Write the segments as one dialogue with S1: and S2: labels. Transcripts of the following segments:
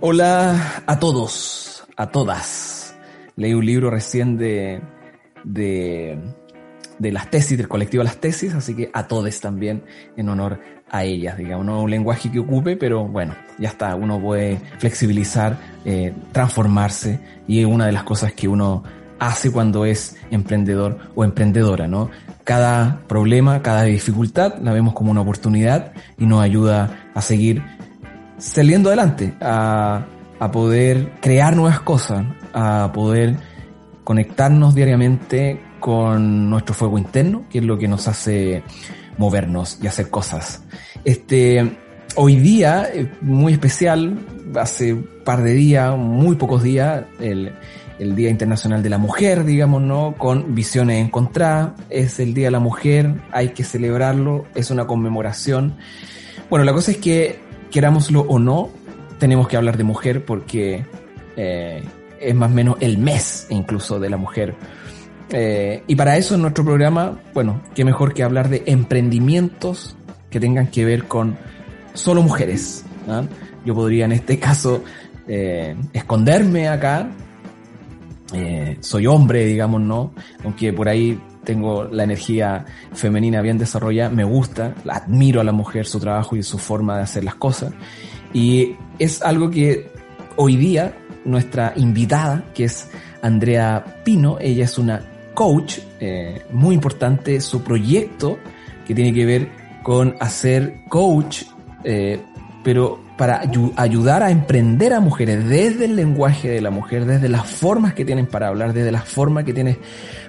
S1: Hola a todos, a todas. Leí un libro recién de, de, de las tesis, del colectivo Las Tesis, así que a todos también en honor a ellas, digamos, no un lenguaje que ocupe, pero bueno, ya está, uno puede flexibilizar, eh, transformarse y es una de las cosas que uno hace cuando es emprendedor o emprendedora, ¿no? Cada problema, cada dificultad la vemos como una oportunidad y nos ayuda a seguir saliendo adelante, a, a poder crear nuevas cosas, a poder conectarnos diariamente con nuestro fuego interno, que es lo que nos hace movernos y hacer cosas. Este, hoy día, muy especial, hace un par de días, muy pocos días, el, el Día Internacional de la Mujer, digamos, ¿no? Con visiones encontradas. Es el Día de la Mujer, hay que celebrarlo, es una conmemoración. Bueno, la cosa es que, querámoslo o no, tenemos que hablar de mujer porque eh, es más o menos el mes incluso de la mujer. Eh, y para eso en nuestro programa, bueno, qué mejor que hablar de emprendimientos que tengan que ver con solo mujeres. ¿ah? Yo podría en este caso eh, esconderme acá. Eh, soy hombre, digamos, ¿no? Aunque por ahí tengo la energía femenina bien desarrollada, me gusta, admiro a la mujer, su trabajo y su forma de hacer las cosas. Y es algo que hoy día nuestra invitada, que es Andrea Pino, ella es una coach, eh, muy importante su proyecto que tiene que ver con hacer coach, eh, pero para ayudar a emprender a mujeres desde el lenguaje de la mujer, desde las formas que tienen para hablar, desde las formas que tienen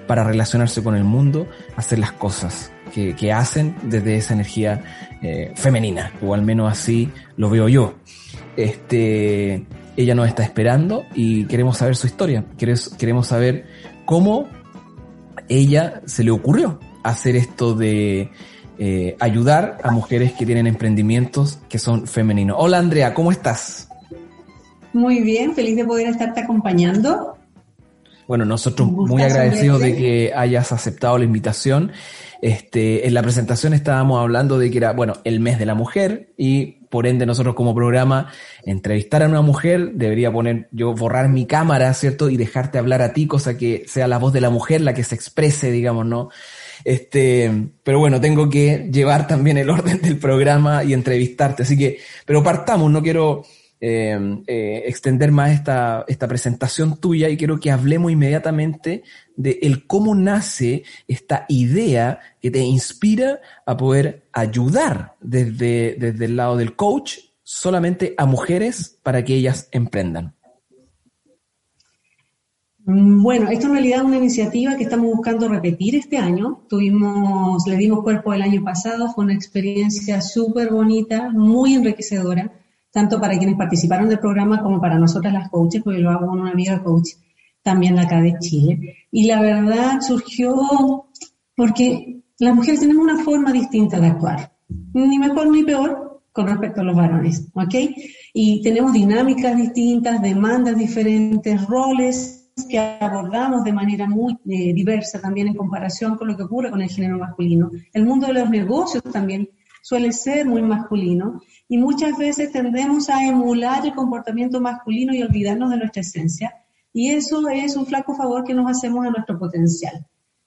S1: para relacionarse con el mundo, hacer las cosas que, que hacen desde esa energía eh, femenina, o al menos así lo veo yo. Este, ella nos está esperando y queremos saber su historia, queremos, queremos saber cómo ella se le ocurrió hacer esto de eh, ayudar a mujeres que tienen emprendimientos que son femeninos. Hola Andrea, ¿cómo estás?
S2: Muy bien, feliz de poder estarte acompañando.
S1: Bueno, nosotros muy agradecidos de que hayas aceptado la invitación. Este, en la presentación estábamos hablando de que era, bueno, el mes de la mujer y por ende nosotros como programa entrevistar a una mujer, debería poner yo borrar mi cámara, ¿cierto? Y dejarte hablar a ti, cosa que sea la voz de la mujer la que se exprese, digamos, ¿no? Este, pero bueno, tengo que llevar también el orden del programa y entrevistarte, así que, pero partamos, no quiero eh, eh, extender más esta, esta presentación tuya y quiero que hablemos inmediatamente de el cómo nace esta idea que te inspira a poder ayudar desde, desde el lado del coach solamente a mujeres para que ellas emprendan.
S2: Mm, bueno, esto en realidad es una iniciativa que estamos buscando repetir este año. Tuvimos, le dimos cuerpo el año pasado, fue una experiencia súper bonita, muy enriquecedora, tanto para quienes participaron del programa como para nosotras las coaches, porque lo hago con una amiga coach también acá de Chile. Y la verdad surgió porque las mujeres tenemos una forma distinta de actuar, ni mejor ni peor con respecto a los varones, ¿ok? Y tenemos dinámicas distintas, demandas diferentes, roles que abordamos de manera muy eh, diversa también en comparación con lo que ocurre con el género masculino. El mundo de los negocios también suele ser muy masculino y muchas veces tendemos a emular el comportamiento masculino y olvidarnos de nuestra esencia y eso es un flaco favor que nos hacemos a nuestro potencial.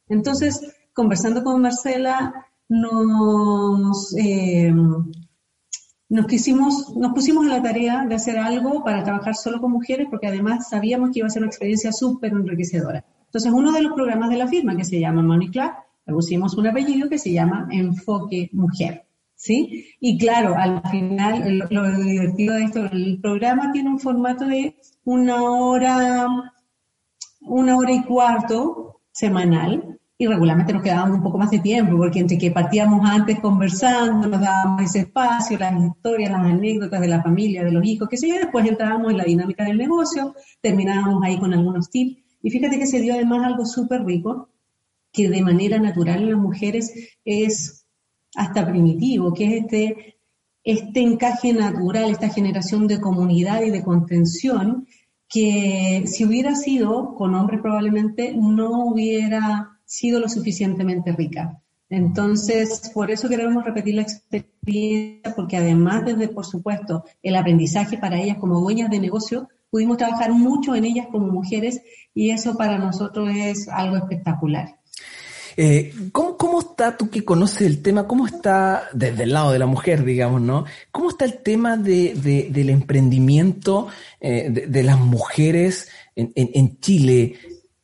S2: Entonces, conversando con Marcela, nos, eh, nos, quisimos, nos pusimos a la tarea de hacer algo para trabajar solo con mujeres, porque además sabíamos que iba a ser una experiencia súper enriquecedora. Entonces, uno de los programas de la firma, que se llama Money Club, le pusimos un apellido que se llama Enfoque Mujer. ¿Sí? Y claro, al final, lo, lo divertido de esto, el programa tiene un formato de una hora, una hora y cuarto semanal, y regularmente nos quedábamos un poco más de tiempo, porque entre que partíamos antes conversando, nos dábamos ese espacio, las historias, las anécdotas de la familia, de los hijos, que sé yo, después entrábamos en la dinámica del negocio, terminábamos ahí con algunos tips, y fíjate que se dio además algo súper rico, que de manera natural en las mujeres es hasta primitivo, que es este, este encaje natural, esta generación de comunidad y de contención, que si hubiera sido con hombres probablemente no hubiera sido lo suficientemente rica. Entonces, por eso queremos repetir la experiencia, porque además desde, por supuesto, el aprendizaje para ellas como dueñas de negocio, pudimos trabajar mucho en ellas como mujeres y eso para nosotros es algo espectacular.
S1: Eh, ¿cómo, está, tú que conoces el tema, cómo está desde el lado de la mujer, digamos, ¿no? ¿Cómo está el tema de, del emprendimiento eh, de, las mujeres en, en, Chile?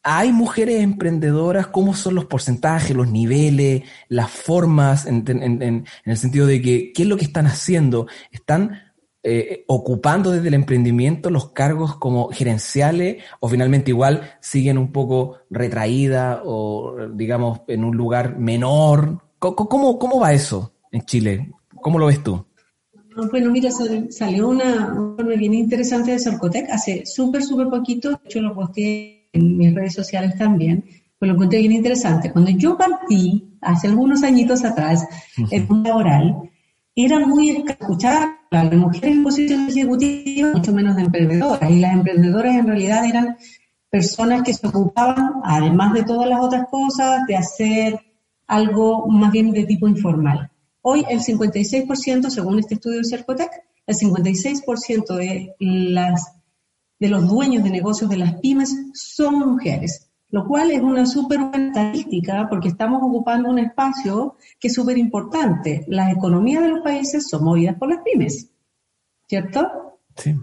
S1: ¿Hay mujeres emprendedoras? ¿Cómo son los porcentajes, los niveles, las formas, en, el sentido de que, qué es lo que están haciendo? ¿Están eh, ocupando desde el emprendimiento los cargos como gerenciales o finalmente igual siguen un poco retraídas o digamos en un lugar menor? ¿Cómo, cómo va eso en Chile? ¿Cómo lo ves tú?
S2: Bueno, mira, salió una, una bien interesante de Sorcotec hace súper, súper poquito, hecho lo posteé en mis redes sociales también, pues lo encontré bien interesante. Cuando yo partí, hace algunos añitos atrás, en un laboral, era muy escuchar a las mujeres en posiciones ejecutivas, mucho menos de emprendedoras. Y las emprendedoras en realidad eran personas que se ocupaban, además de todas las otras cosas, de hacer algo más bien de tipo informal. Hoy el 56%, según este estudio de Cercotec, el 56% de, las, de los dueños de negocios de las pymes son mujeres lo cual es una súper buena estadística porque estamos ocupando un espacio que es súper importante. Las economías de los países son movidas por las pymes, ¿cierto?
S1: Sí.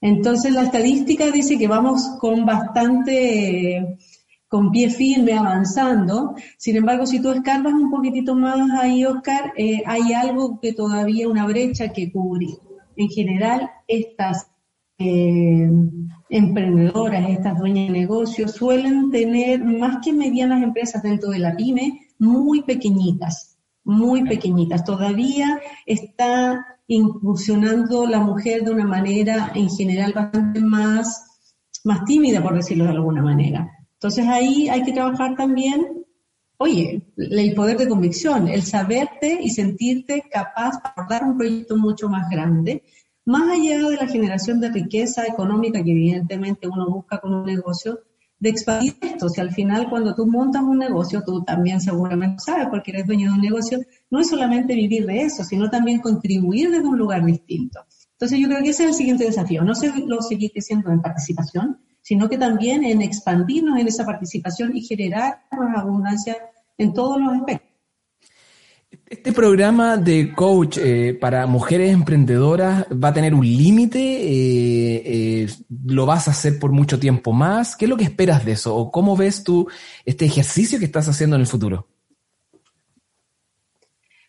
S2: Entonces la estadística dice que vamos con bastante, con pie firme avanzando. Sin embargo, si tú escarbas un poquitito más ahí, Oscar, eh, hay algo que todavía, una brecha que cubrir. En general, estas eh, emprendedoras, estas dueñas de negocios, suelen tener más que medianas empresas dentro de la pyme, muy pequeñitas, muy pequeñitas. Todavía está incursionando la mujer de una manera en general bastante más, más tímida, por decirlo de alguna manera. Entonces ahí hay que trabajar también, oye, el poder de convicción, el saberte y sentirte capaz de abordar un proyecto mucho más grande más allá de la generación de riqueza económica que evidentemente uno busca con un negocio, de expandir esto. Si al final cuando tú montas un negocio, tú también seguramente sabes porque eres dueño de un negocio, no es solamente vivir de eso, sino también contribuir desde un lugar distinto. Entonces yo creo que ese es el siguiente desafío, no lo seguir creciendo en participación, sino que también en expandirnos en esa participación y generar más abundancia en todos los aspectos.
S1: Este programa de coach eh, para mujeres emprendedoras va a tener un límite, eh, eh, lo vas a hacer por mucho tiempo más. ¿Qué es lo que esperas de eso? ¿O cómo ves tú este ejercicio que estás haciendo en el futuro?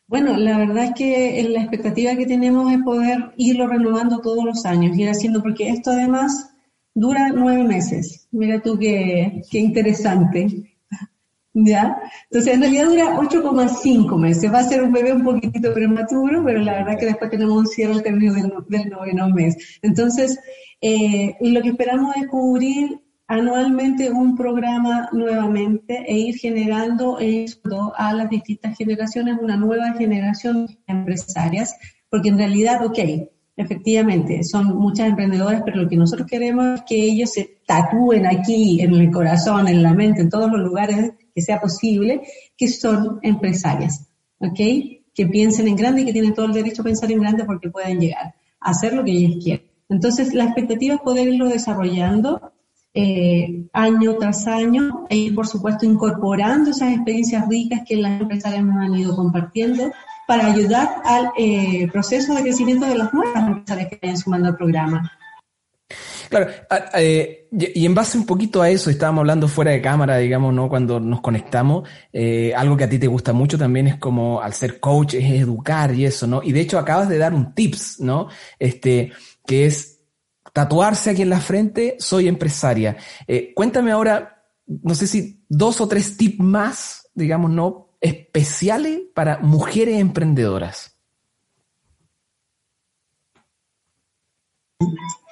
S2: Bueno, la verdad es que la expectativa que tenemos es poder irlo renovando todos los años, ir haciendo, porque esto además dura nueve meses. Mira tú qué, qué interesante. ¿Ya? Entonces, en realidad dura 8,5 meses. Va a ser un bebé un poquitito prematuro, pero la verdad que después tenemos un cierre al término del, noveno mes. Entonces, eh, lo que esperamos es cubrir anualmente un programa nuevamente e ir generando esto a las distintas generaciones, una nueva generación de empresarias, porque en realidad, ok, efectivamente, son muchas emprendedoras, pero lo que nosotros queremos es que ellos se tatúen aquí, en el corazón, en la mente, en todos los lugares que sea posible, que son empresarias, ¿ok? Que piensen en grande y que tienen todo el derecho a pensar en grande porque pueden llegar a hacer lo que ellos quieren. Entonces, la expectativa es poder irlo desarrollando eh, año tras año e ir, por supuesto, incorporando esas experiencias ricas que las empresarias nos han ido compartiendo para ayudar al eh, proceso de crecimiento de las nuevas empresarias que vayan sumando al programa.
S1: Claro, eh, y en base un poquito a eso, estábamos hablando fuera de cámara, digamos, ¿no? Cuando nos conectamos, eh, algo que a ti te gusta mucho también es como al ser coach, es educar y eso, ¿no? Y de hecho acabas de dar un tips, ¿no? Este, que es tatuarse aquí en la frente, soy empresaria. Cuéntame ahora, no sé si dos o tres tips más, digamos, ¿no? Especiales para mujeres emprendedoras.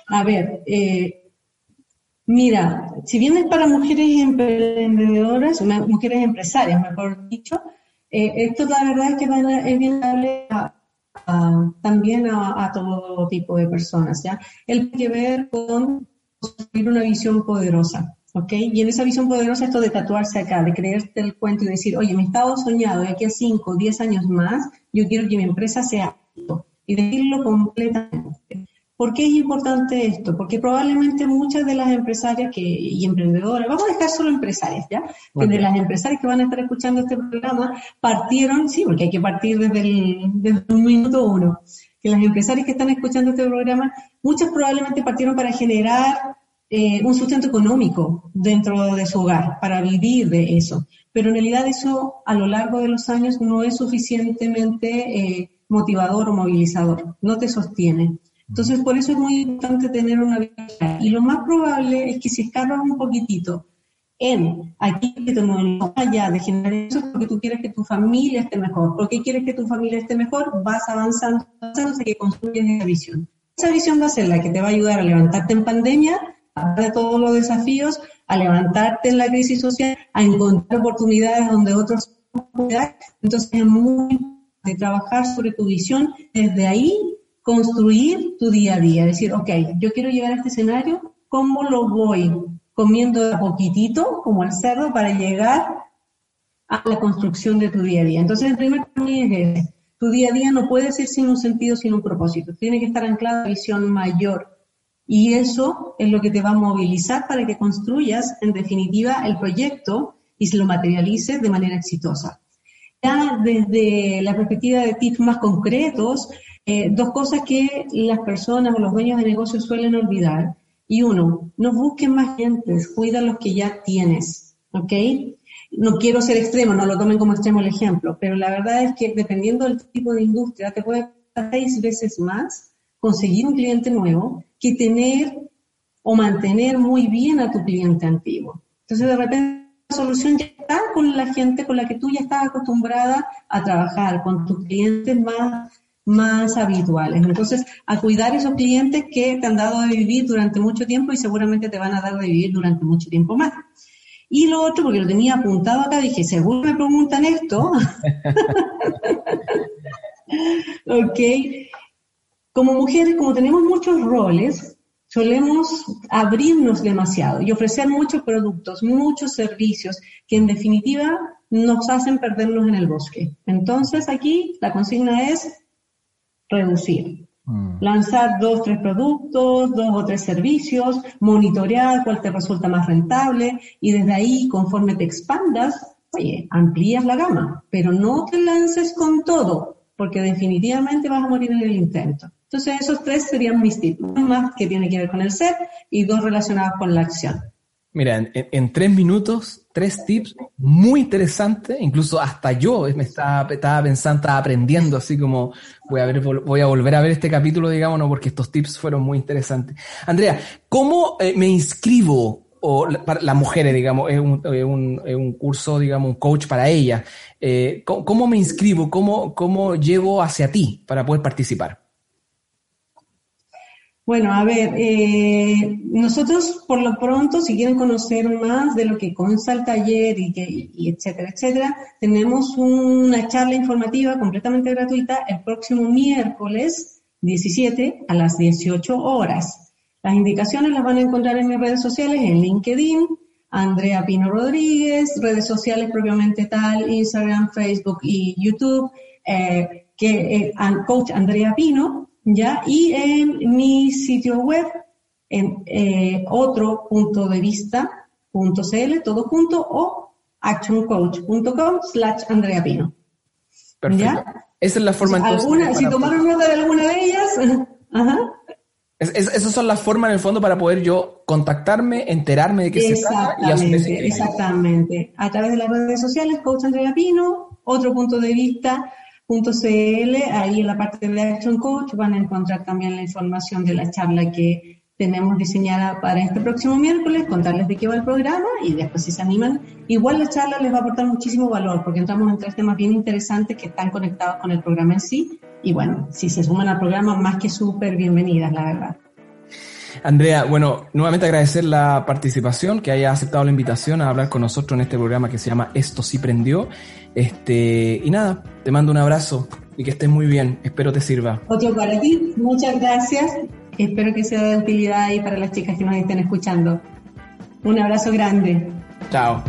S2: A ver, eh, mira, si bien es para mujeres emprendedoras, mujeres empresarias, mejor dicho, eh, esto la verdad es que es bien darle también a, todo tipo de personas, ¿ya? El que ver con construir una visión poderosa, ¿ok? Y en esa visión poderosa esto de tatuarse acá, de creerte el cuento y decir, oye, mi estado soñado de aquí a 5, 10 años más, yo quiero que mi empresa sea esto, y decirlo completamente. ¿Por qué es importante esto? Porque probablemente muchas de las empresarias que, y emprendedoras, vamos a dejar solo empresarias, ¿ya? Que de las empresarias que van a estar escuchando este programa partieron, sí, porque hay que partir desde el, desde el minuto uno, que las empresarias que están escuchando este programa, muchas probablemente partieron para generar eh, un sustento económico dentro de su hogar, para vivir de eso. Pero en realidad eso a lo largo de los años no es suficientemente eh, motivador o movilizador, no te sostiene. Entonces, por eso es muy importante tener una vida. Y lo más probable es que si escapas un poquitito en aquí que no allá de generar eso porque tú quieres que tu familia esté mejor. ¿Por qué quieres que tu familia esté mejor? Vas avanzando, hasta que construyes esa visión. Esa visión va a ser la que te va a ayudar a levantarte en pandemia, de todos los desafíos, a levantarte en la crisis social, a encontrar oportunidades donde otros. Entonces es muy importante trabajar sobre tu visión desde ahí construir tu día a día, decir, ok, yo quiero llegar a este escenario, ¿cómo lo voy comiendo a poquitito, como el cerdo, para llegar a la construcción de tu día a día? Entonces, el primer camino es tu día a día no puede ser sin un sentido, sin un propósito, tiene que estar anclado a visión mayor. Y eso es lo que te va a movilizar para que construyas, en definitiva, el proyecto y se lo materialices de manera exitosa. Ya desde la perspectiva de tips más concretos, eh, dos cosas que las personas o los dueños de negocios suelen olvidar. Y uno, no busquen más gentes, cuida los que ya tienes, ¿ok? No quiero ser extremo, no lo tomen como extremo el ejemplo, pero la verdad es que dependiendo del tipo de industria, te puede seis veces más conseguir un cliente nuevo que tener o mantener muy bien a tu cliente antiguo. Entonces, de repente, la solución ya está con la gente con la que tú ya estás acostumbrada a trabajar, con tus clientes más más habituales. Entonces, a cuidar esos clientes que te han dado de vivir durante mucho tiempo y seguramente te van a dar de vivir durante mucho tiempo más. Y lo otro, porque lo tenía apuntado acá, dije, seguro me preguntan esto. ok. Como mujeres, como tenemos muchos roles, solemos abrirnos demasiado y ofrecer muchos productos, muchos servicios que en definitiva nos hacen perdernos en el bosque. Entonces aquí la consigna es reducir. Mm. Lanzar dos, tres productos, dos o tres servicios, monitorear cuál te resulta más rentable y desde ahí, conforme te expandas, oye, amplías la gama, pero no te lances con todo, porque definitivamente vas a morir en el intento. Entonces, esos tres serían mis tips, más que tiene que ver con el ser y dos relacionados con la acción.
S1: Mira, en, tres minutos, tres tips muy interesantes, incluso hasta yo me estaba, pensando, estaba aprendiendo, así como voy a, ver, a volver a ver este capítulo, digamos, no, porque estos tips fueron muy interesantes. Andrea, ¿cómo eh, me inscribo? O para las mujeres, digamos, es un, curso, digamos, un coach para ellas. Eh, ¿cómo, me inscribo? ¿Cómo, ¿Cómo llego hacia ti para poder participar?
S2: Bueno, a ver, eh, nosotros por lo pronto, si quieren conocer más de lo que consta el taller y, que, etcétera, etcétera, tenemos una charla informativa completamente gratuita el próximo miércoles 17 a las 18 horas. Las indicaciones las van a encontrar en mis redes sociales, en LinkedIn, Andrea Pino Rodríguez, redes sociales propiamente tal, Instagram, Facebook y YouTube, eh, que eh, Coach Andrea Pino, ¿ya? Y en mi sitio web, en eh, otro punto de vista, punto .cl, todo junto, o actioncoach.com slash Andrea Pino.
S1: Perfecto. Esa es la forma
S2: ¿Alguna, Si tomaron nota de alguna de ellas, ajá.
S1: esas son las formas en el fondo para poder yo contactarme, enterarme de qué se trata y
S2: hacer Exactamente. A través de las redes sociales, Coach Andrea Pino, otro punto de vista, .cl, ahí en la parte de Action Coach van a encontrar también la información de la charla que tenemos diseñada para este próximo miércoles, contarles de qué va el programa y después si se animan, igual la charla les va a aportar muchísimo valor porque entramos en tres temas bien interesantes que están conectados con el programa en sí y bueno, si se suman al programa, más que súper bienvenidas, la verdad.
S1: Andrea, bueno, nuevamente agradecer la participación, que haya aceptado la invitación a hablar con nosotros en este programa que se llama Esto sí prendió. Este, y nada, te mando un abrazo y que estés muy bien. Espero te sirva.
S2: Otro para ti. Muchas gracias. Espero que sea de utilidad ahí para las chicas que nos estén escuchando. Un abrazo grande.
S1: Chao.